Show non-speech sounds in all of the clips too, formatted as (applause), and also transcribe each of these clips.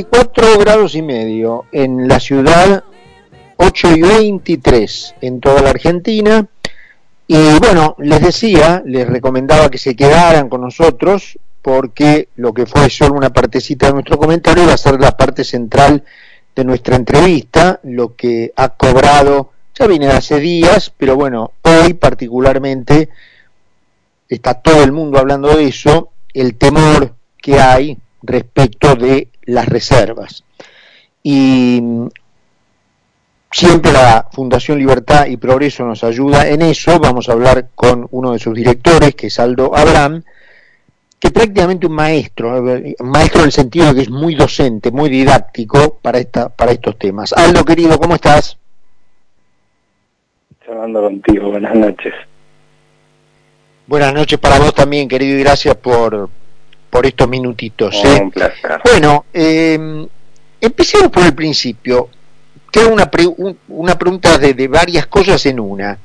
24 grados y medio en la ciudad, 8 y 23 en toda la Argentina. Y bueno, les decía, les recomendaba que se quedaran con nosotros porque lo que fue solo una partecita de nuestro comentario va a ser la parte central de nuestra entrevista, lo que ha cobrado, ya viene hace días, pero bueno, hoy particularmente está todo el mundo hablando de eso, el temor que hay respecto de las reservas. Y siempre la Fundación Libertad y Progreso nos ayuda en eso. Vamos a hablar con uno de sus directores, que es Aldo Abraham, que prácticamente un maestro, maestro en el sentido de que es muy docente, muy didáctico para, esta, para estos temas. Aldo, querido, ¿cómo estás? Charlando contigo, buenas noches. Buenas noches para vos también, querido, y gracias por, por estos minutitos. ¿eh? Un placer. Bueno, eh, empecemos por el principio. Tengo una, pre una pregunta de, de, varias cosas en una.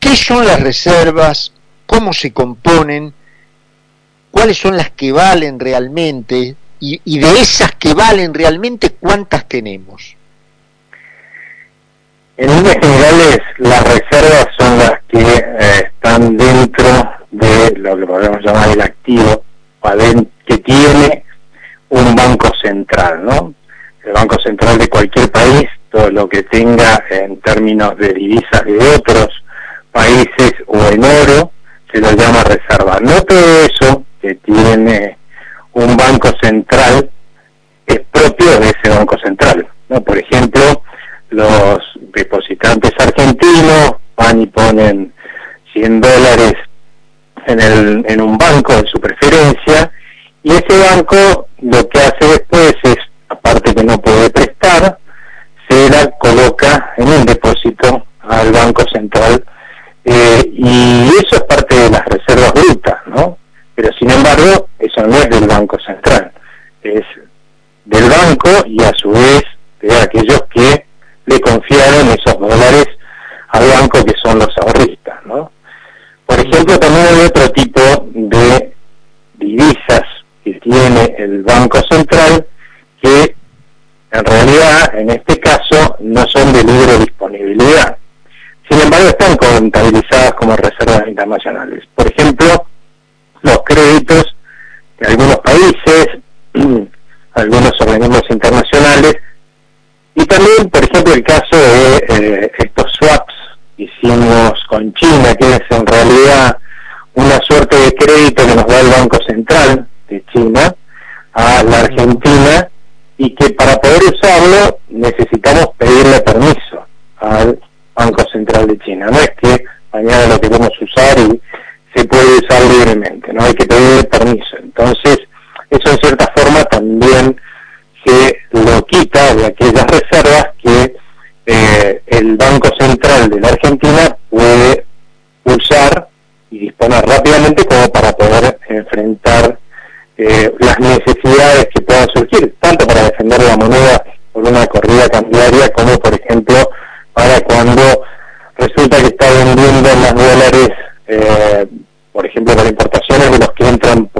¿Qué son las reservas? ¿Cómo se componen? ¿Cuáles son las que valen realmente? Y, y de esas que valen realmente, ¿cuántas tenemos? En líneas generales, las reservas son las que eh, están dentro de lo que podemos llamar el activo que tiene un banco central, ¿no? El banco central de cualquier país, todo lo que tenga en términos de divisas de otros países o en oro, se lo llama reserva. No todo eso que tiene un banco central es propio de ese banco central, ¿no? Por ejemplo, los depositantes argentinos van y ponen 100 dólares en, el, en un banco de su preferencia y ese banco lo que hace después es, aparte que no puede prestar, se la coloca en un depósito al Banco Central eh, y eso es parte de las reservas brutas, ¿no? Pero sin embargo, eso no es del Banco Central, es del banco y a su vez de aquellos que le confiaron esos dólares al banco que son los ahorristas, ejemplo, también hay otro tipo de divisas que tiene el Banco Central que en realidad en este caso no son de libre disponibilidad. Sin embargo, están contabilizadas como reservas internacionales. Por ejemplo, los créditos de algunos países, (clears throat) algunos organismos internacionales, y también, por ejemplo, el caso de eh, estos swaps que con China, que es en realidad una suerte de crédito que nos da el Banco Central de China a la Argentina y que para poder usarlo necesitamos pedirle permiso al Banco Central de China. No es que mañana lo queremos usar y se puede usar libremente, no hay que pedirle permiso. Entonces, eso en cierta forma también se lo quita de aquellas reservas que eh, el Banco Central de la Argentina puede usar y disponer rápidamente como para poder enfrentar eh, las necesidades que puedan surgir, tanto para defender la moneda por una corrida cambiaria como, por ejemplo, para cuando resulta que está vendiendo más dólares, eh, por ejemplo, para importaciones de los que entran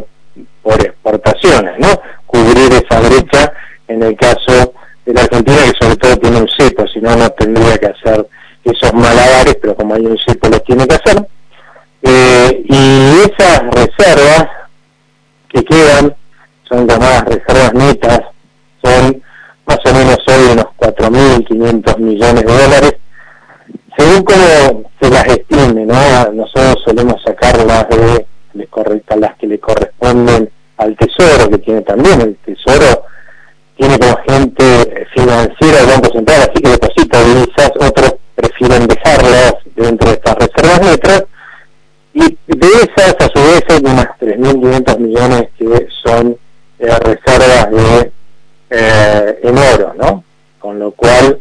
por exportaciones, ¿no? Cubrir esa brecha en el caso de la Argentina, que sobre todo tiene un cepo, si no, no tendría que hacer esos malabares, pero como hay un cepo, los tiene que hacer. Eh, y esas reservas que quedan son llamadas reservas netas, son más o menos hoy unos 4.500 millones de dólares, según como se las estime, ¿no? Nosotros solemos sacarlas de, de las que le corresponden al Tesoro, que tiene también el Tesoro, tiene como gente financiera el Banco Central, así que deposita divisas, otros prefieren dejarlas dentro de estas reservas netas, y de esas, a su vez, hay unas 3.500 millones que son eh, reservas de, eh, en oro, ¿no? Con lo cual,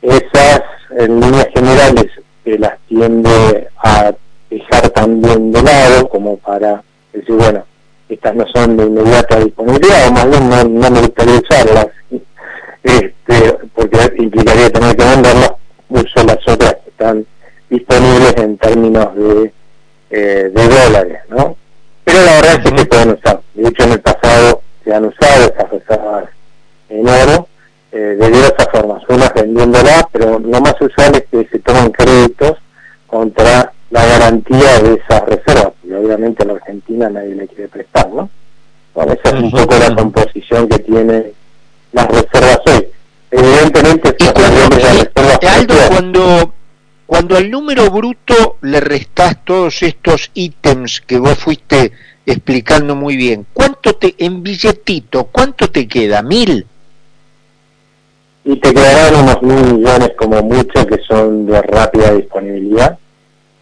esas, en líneas generales, se las tiende a dejar también de lado, como para decir, bueno, estas no son de inmediata disponibilidad, o más bien no, no me gustaría usarlas, (laughs) este, porque implicaría tener que venderlas, uso las otras que están disponibles en términos de eh, de dólares, ¿no? Pero la verdad es que se pueden usar. De hecho, en el pasado se han usado esas reservas en oro eh, de diversas formas, unas vendiéndola, pero lo más usual es que se toman créditos contra la garantía de esas reservas, y obviamente en la Argentina nadie le quiere prestar, ¿no? Bueno, esa es un poco la composición que tiene las reservas hoy. Evidentemente, cuando, cuando, cuando al número bruto le restás todos estos ítems que vos fuiste explicando muy bien, ¿cuánto te, en billetito, cuánto te queda? ¿Mil? Y te quedarán unos mil millones como mucho que son de rápida disponibilidad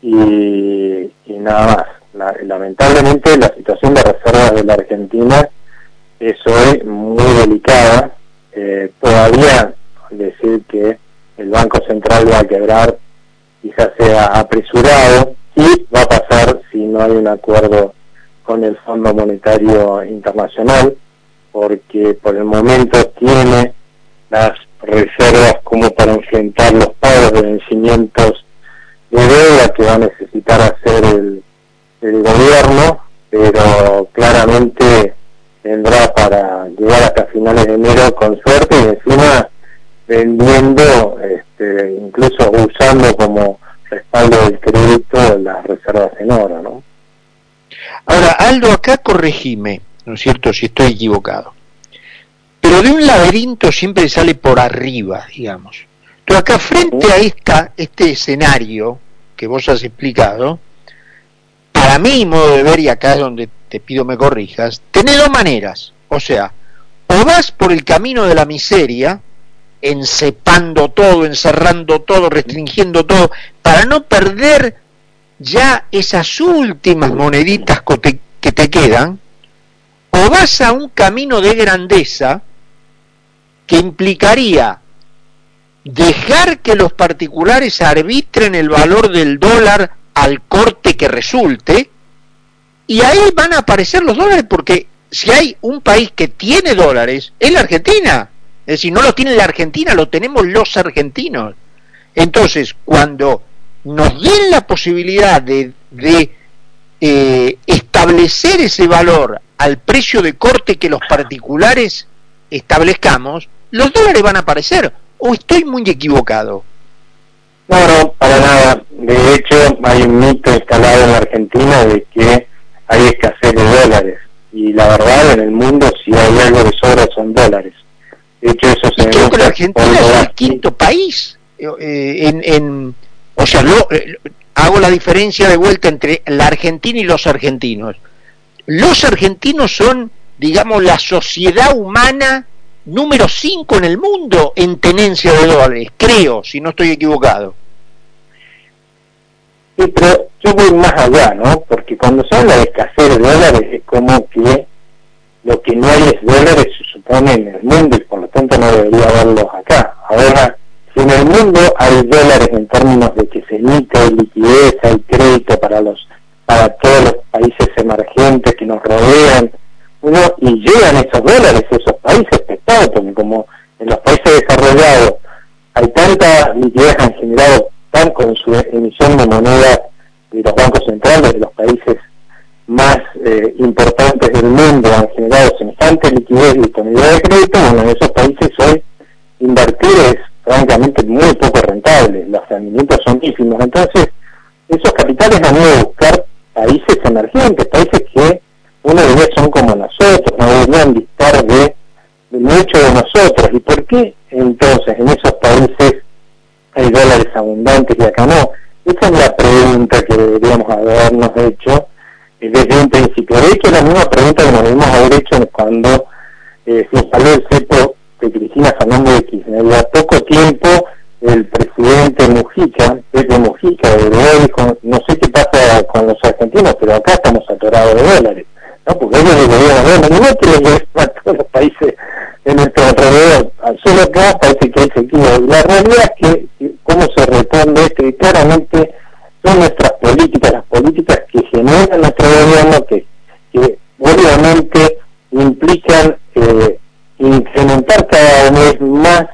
y, nada más. lamentablemente la situación de reservas de la Argentina es hoy muy delicada. Eh, todavía decir que el Banco Central va a quebrar quizás sea apresurado y va a pasar si no hay un acuerdo con el Fondo Monetario Internacional, porque por el momento tiene las reservas como para enfrentar los pagos de vencimientos de deuda que va a necesitar hacer el, el gobierno, pero claramente tendrá para llegar hasta finales de enero con suerte y encima vendiendo, este, incluso usando como respaldo del crédito las reservas en oro, ¿no? Ahora, Aldo, acá corregime, ¿no es cierto?, si estoy equivocado. Pero de un laberinto siempre sale por arriba, digamos. Pero acá frente a esta, este escenario que vos has explicado, para mí, modo de ver, y acá es donde te pido me corrijas, tenés dos maneras. O sea, o vas por el camino de la miseria, encepando todo, encerrando todo, restringiendo todo, para no perder ya esas últimas moneditas que te quedan, o vas a un camino de grandeza que implicaría dejar que los particulares arbitren el valor del dólar al corte que resulte, y ahí van a aparecer los dólares, porque si hay un país que tiene dólares, es la Argentina. Es decir, no lo tiene la Argentina, lo tenemos los argentinos. Entonces, cuando nos den la posibilidad de, eh, establecer ese valor al precio de corte que los particulares establezcamos, los dólares van a aparecer. ¿O estoy muy equivocado? No, no, para nada. De hecho, hay un mito instalado en la Argentina de que hay escasez de dólares. Y la verdad, en el mundo, si hay algo de sobra, son dólares. De hecho, eso se creo que la Argentina es el quinto país eh, en, en o sea, eh, hago la diferencia de vuelta entre la Argentina y los argentinos. Los argentinos son, digamos, la sociedad humana número 5 en el mundo en tenencia de dólares, creo, si no estoy equivocado. Sí, pero yo voy más allá, ¿no? Porque cuando se habla de escasez de dólares es como que lo que no hay es dólares se supone en el mundo y por lo tanto no debería haberlos acá. Ahora, si en el mundo hay dólares en términos de que se emite liquidez, hay crédito para los para todos los países emergentes que nos rodean, uno, y llegan esos dólares esos como en los países desarrollados hay tanta liquidez han generado tan con su emisión de moneda de los bancos centrales de los países más eh, importantes del mundo han generado semejante liquidez y disponibilidad de crédito, bueno, en esos países hoy invertir es francamente muy poco rentable, los rendimientos son ínfimos. Entonces, esos capitales han ido a buscar países emergentes, países que uno de ellos son como nosotros, no deberían dictar de mucho de nosotros. ¿Y por qué entonces en esos países hay dólares abundantes y acá no? Esa es la pregunta que deberíamos habernos hecho eh, desde un principio. De hecho, la misma pregunta que nos debemos haber hecho cuando eh, se instaló el CEPO de Cristina Fernández de Kirchner. A poco tiempo el presidente Mujica, Pepe Mujica, de dijo, no sé qué pasa con los argentinos, pero acá estamos atorados de dólares. ¿No? Porque ellos deberían haber, no que a todos los países en nuestro alrededor, solo acá parece que hay sequía. La realidad es que, cómo se responde esto, y claramente son nuestras políticas, las políticas que generan nuestro gobierno, que, que obviamente implican eh, incrementar cada vez más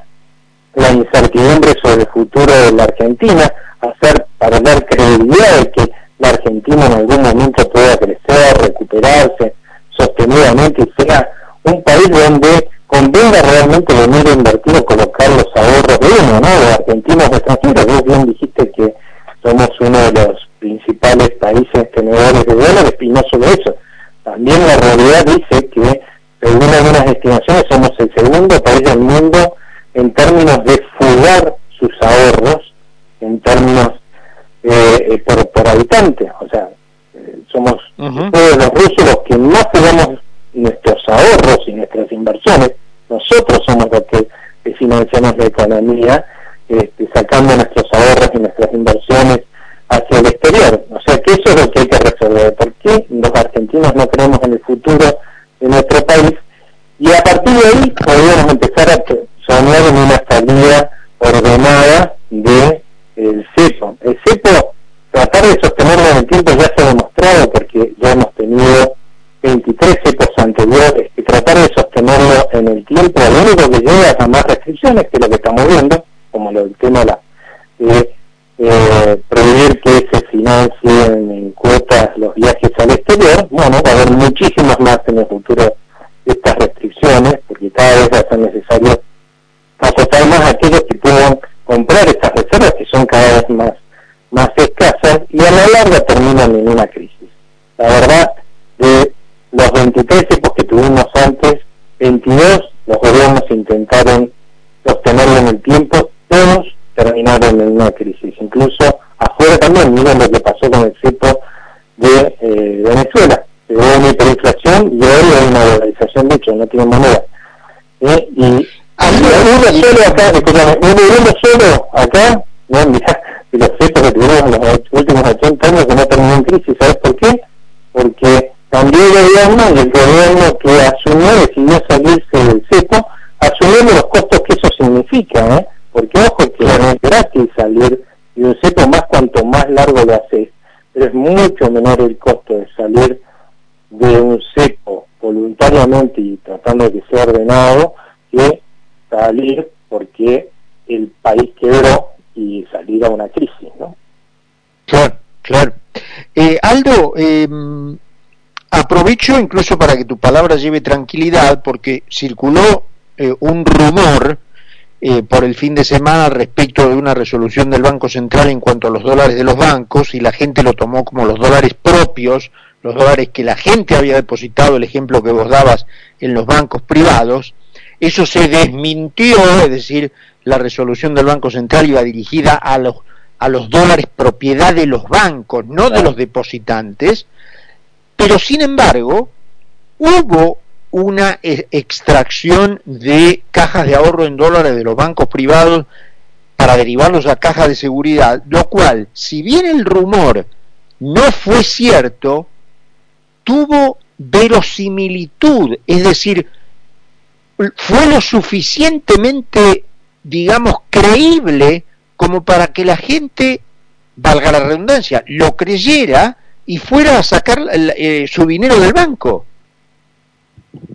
la incertidumbre sobre el futuro de la Argentina, hacer para dar credibilidad de que la Argentina en algún momento pueda crecer, recuperarse sostenidamente y sea un país donde convenga pretenda realmente venir a invertir o colocar los ahorros de uno, ¿no? De argentinos extranjeros. Vos bien dijiste que somos uno de los principales países tenedores de dólares y no solo eso. También la realidad dice que, según algunas estimaciones, somos el segundo país del mundo en términos de fugar sus ahorros, en términos eh, eh por, por habitante. O sea, eh, somos todos los rusos los que no fugamos nuestros ahorros y nuestras inversiones. Nosotros somos los que, financiamos la economía, este, sacando nuestros ahorros y nuestras inversiones hacia el exterior. O sea que eso es lo que hay que resolver. ¿Por qué los argentinos no creemos en el futuro de nuestro país? Y a partir de ahí podríamos empezar a soñar en una salida ordenada de el cepo. El cepo, tratar de sostenerlo en el tiempo ya se ha demostrado porque ya hemos tenido 23 cepos anteriores y tratar de sostenerlo en el tiempo, lo único que lleva a más restricciones que lo que estamos viendo, como lo del tema de la eh, prohibir que se financien en cuotas los viajes al exterior, bueno, va a haber muchísimas más en el futuro estas restricciones, porque cada vez va a ser necesario acotar más a aquellos que puedan comprar estas reservas, que son cada vez más, más escasas, y a la larga terminan en una crisis. La verdad, de los 23 tipos que tuvimos antes, 22 los gobiernos intentaron sostenerlo en el tiempo, todos terminaron en una crisis. Incluso afuera también, miren lo que pasó con el cepo de eh, Venezuela. Hubo una hiperinflación y hoy hay una dolarización, de hecho, no tiene moneda. ¿Eh? Y uno solo acá, uno, solo acá, no, mirá, de los cepos que tuvimos en los últimos 80 años que no terminó en crisis, ¿sabes por qué? Porque cambió el gobierno y el gobierno que asumió decidió salirse del cepo, asumiendo los costos que eso significa, ¿eh? porque ojo que no es gratis salir de un cepo más cuanto más largo lo haces, pero es mucho menor el costo de salir de un cepo voluntariamente y tratando de que sea ordenado que salir porque el país quebró y salir a una crisis, ¿no? Claro, claro. Eh, Aldo, eh, aprovecho incluso para que tu palabra lleve tranquilidad porque circuló eh, un rumor eh, por el fin de semana respecto de una resolución del Banco Central en cuanto a los dólares de los bancos y la gente lo tomó como los dólares propios, los dólares que la gente había depositado, el ejemplo que vos dabas en los bancos privados, eso se desmintió, es decir, la resolución del Banco Central iba dirigida a los, a los dólares propiedad de los bancos, no de los depositantes, pero sin embargo, hubo una e, extracción de cajas de ahorro en dólares de los bancos privados para derivarlos a cajas de seguridad, lo cual, si bien el rumor no fue cierto, tuvo verosimilitud, es decir, fue lo suficientemente, digamos, creíble como para que la gente, valga la redundancia, lo creyera y fuera a sacar eh, su dinero del banco.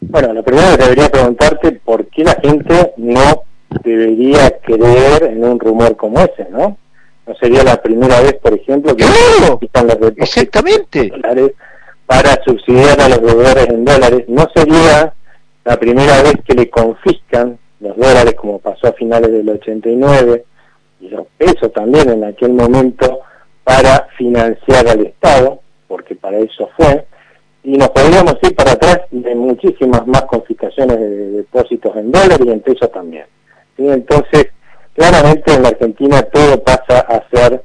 Bueno, lo primero que debería preguntarte por qué la gente no debería creer en un rumor como ese, ¿no? No sería la primera vez, por ejemplo, que claro, los exactamente dólares para subsidiar a los deudores en dólares. No sería la primera vez que le confiscan los dólares, como pasó a finales del 89, y los pesos también en aquel momento para financiar al Estado, porque para eso fue, y nos podríamos ir para atrás de muchísimas más confiscaciones de depósitos en dólares y en pesos también. Entonces, claramente en la Argentina todo pasa a ser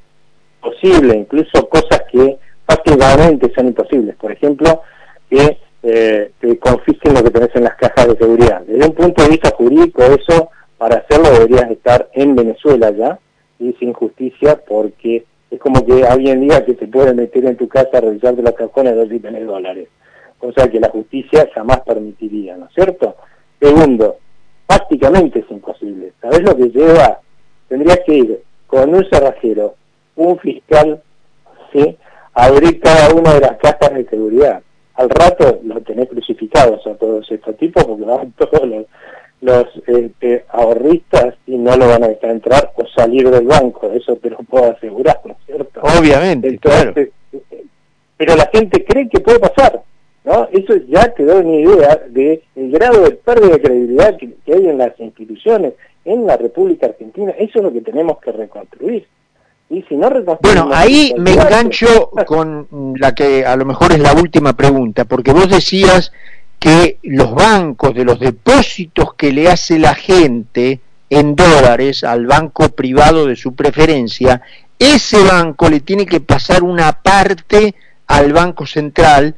posible, incluso cosas que prácticamente son imposibles. Por ejemplo, que eh, te confisquen lo que tenés en las cajas de seguridad. Desde un punto de vista jurídico, eso para hacerlo deberías estar en Venezuela ya, y sin justicia, porque es como que alguien diga que te puede meter en tu casa a revisarte las cajones a ver si tenés dólares, cosa que la justicia jamás permitiría, ¿no es cierto? Segundo, prácticamente es imposible. ¿Sabés lo que lleva? Tendrías que ir con un cerrajero, un fiscal, ¿sí? abrir cada una de las cajas de seguridad. Al rato lo tenés crucificados a todos estos tipos porque van (laughs) todos los los este, ahorristas y no lo van a dejar entrar o salir del banco, eso te lo puedo asegurar, ¿no es cierto? Obviamente, claro. Pero la gente cree que puede pasar, ¿no? Eso ya te da una idea del grado de pérdida de credibilidad que, hay en las instituciones, en la República Argentina. Eso es lo que tenemos que reconstruir. Y si no bueno, ahí me engancho con la que a lo mejor es la última pregunta, porque vos decías que los bancos de los depósitos que le hace la gente en dólares al banco privado de su preferencia, ese banco le tiene que pasar una parte al Banco Central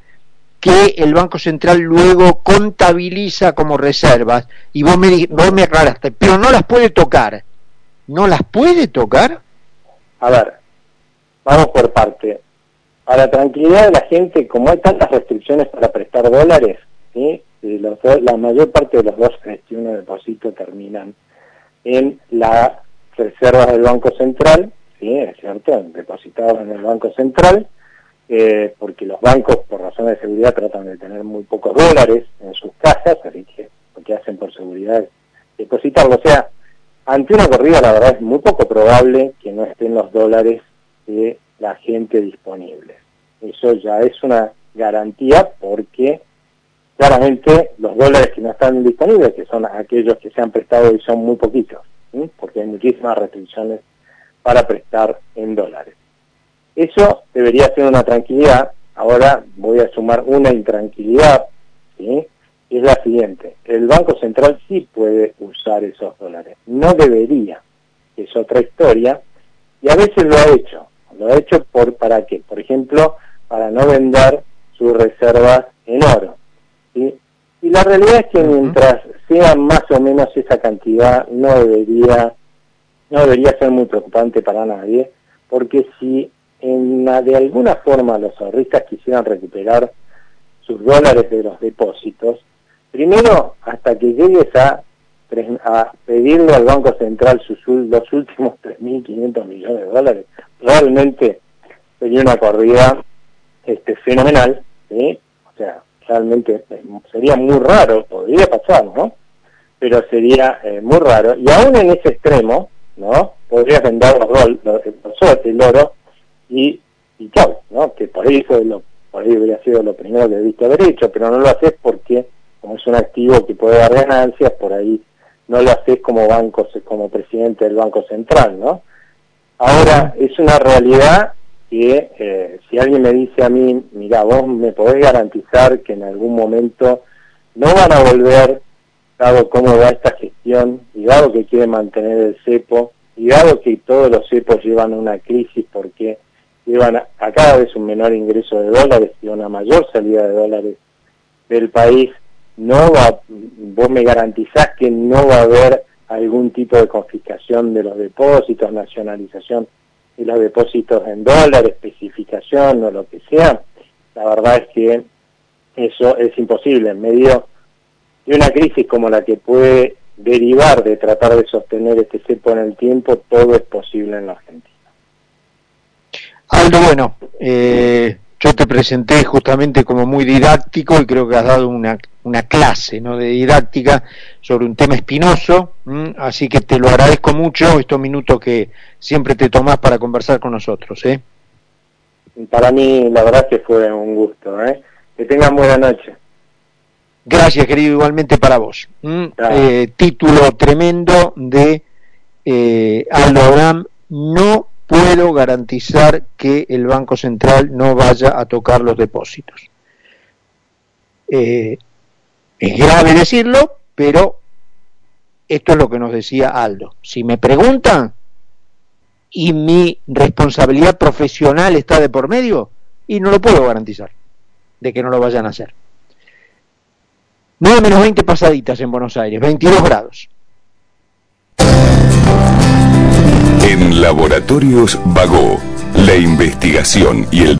que el Banco Central luego contabiliza como reservas y vos me, vos me aclaraste, pero no las puede tocar. ¿No las puede tocar? A ver, vamos por parte. A la tranquilidad de la gente, como hay tantas restricciones para prestar dólares, ¿sí? la mayor parte de los dos gestiones de depósito terminan en las reservas del Banco Central, ¿sí? cierto, depositados en el Banco Central, eh, porque los bancos, por razones de seguridad, tratan de tener muy pocos dólares en sus casas, así que lo que hacen por seguridad es depositarlo. O sea, ante una corrida, la verdad es muy poco probable que no estén los dólares de la gente disponibles. Eso ya es una garantía porque claramente los dólares que no están disponibles, que son aquellos que se han prestado y son muy poquitos, porque hay muchísimas restricciones para prestar en dólares. Eso debería ser una tranquilidad. Ahora voy a sumar una intranquilidad, ¿sí? es la siguiente. El Banco Central sí puede usar esos dólares. No debería. Es otra historia. Y a veces lo ha hecho. Lo ha hecho por para qué? Por ejemplo, para no vender sus reservas en oro. ¿Sí? Y la realidad es que mientras sea más o menos esa cantidad, no debería, no debería ser muy preocupante para nadie, porque si en la, de alguna forma los ahorristas quisieran recuperar sus dólares de los depósitos, primero hasta que llegues a, a pedirle al Banco Central sus, los últimos (laughs) 3.500 millones de dólares, realmente sería una corrida este, fenomenal, o sea, realmente eh, sería muy raro, podría pasar, ¿no? Pero sería eh, muy raro, y aún en ese extremo, ¿no? Podrías vender los, los, los, el oro y, y chau, ¿no? Que por ahí, lo, por ahí hubiera sido lo primero que debiste haber hecho, pero no lo haces porque, como es un activo que puede dar ganancias, por ahí no lo haces como banco, como presidente del Banco Central, ¿no? Ahora, es una realidad que eh, si alguien me dice a mí, mira, vos me podés garantizar que en algún momento no van a volver, dado cómo va esta gestión, y dado que quieren mantener el cepo, y dado que todos los cepos llevan a una crisis porque llevan a, cada vez un menor ingreso de dólares y una mayor salida de dólares del país, no va, vos me garantizás que no va a haber algún tipo de confiscación de los depósitos, nacionalización de los depósitos en dólares, especificación o lo que sea, la verdad es que eso es imposible en medio de una crisis como la que puede derivar de tratar de sostener este cepo en el tiempo, todo es posible en la Argentina. Aldo, bueno, eh, yo te presenté justamente como muy didáctico y creo que has dado una, una clase ¿no? de didáctica sobre un tema espinoso, así que te lo agradezco mucho estos minutos que siempre te tomás para conversar con nosotros. ¿eh? Para mí, la verdad que fue un gusto. ¿eh? Que tengan buena noche. Gracias, querido, igualmente para vos. Eh, título tremendo de eh, Aldo Abraham, no puedo garantizar que el Banco Central no vaya a tocar los depósitos. Eh, es grave decirlo, pero esto es lo que nos decía Aldo. Si me preguntan y mi responsabilidad profesional está de por medio, y no lo puedo garantizar de que no lo vayan a hacer. 9 menos 20 pasaditas en Buenos Aires, 22 grados. En Laboratorios Vago, la investigación y el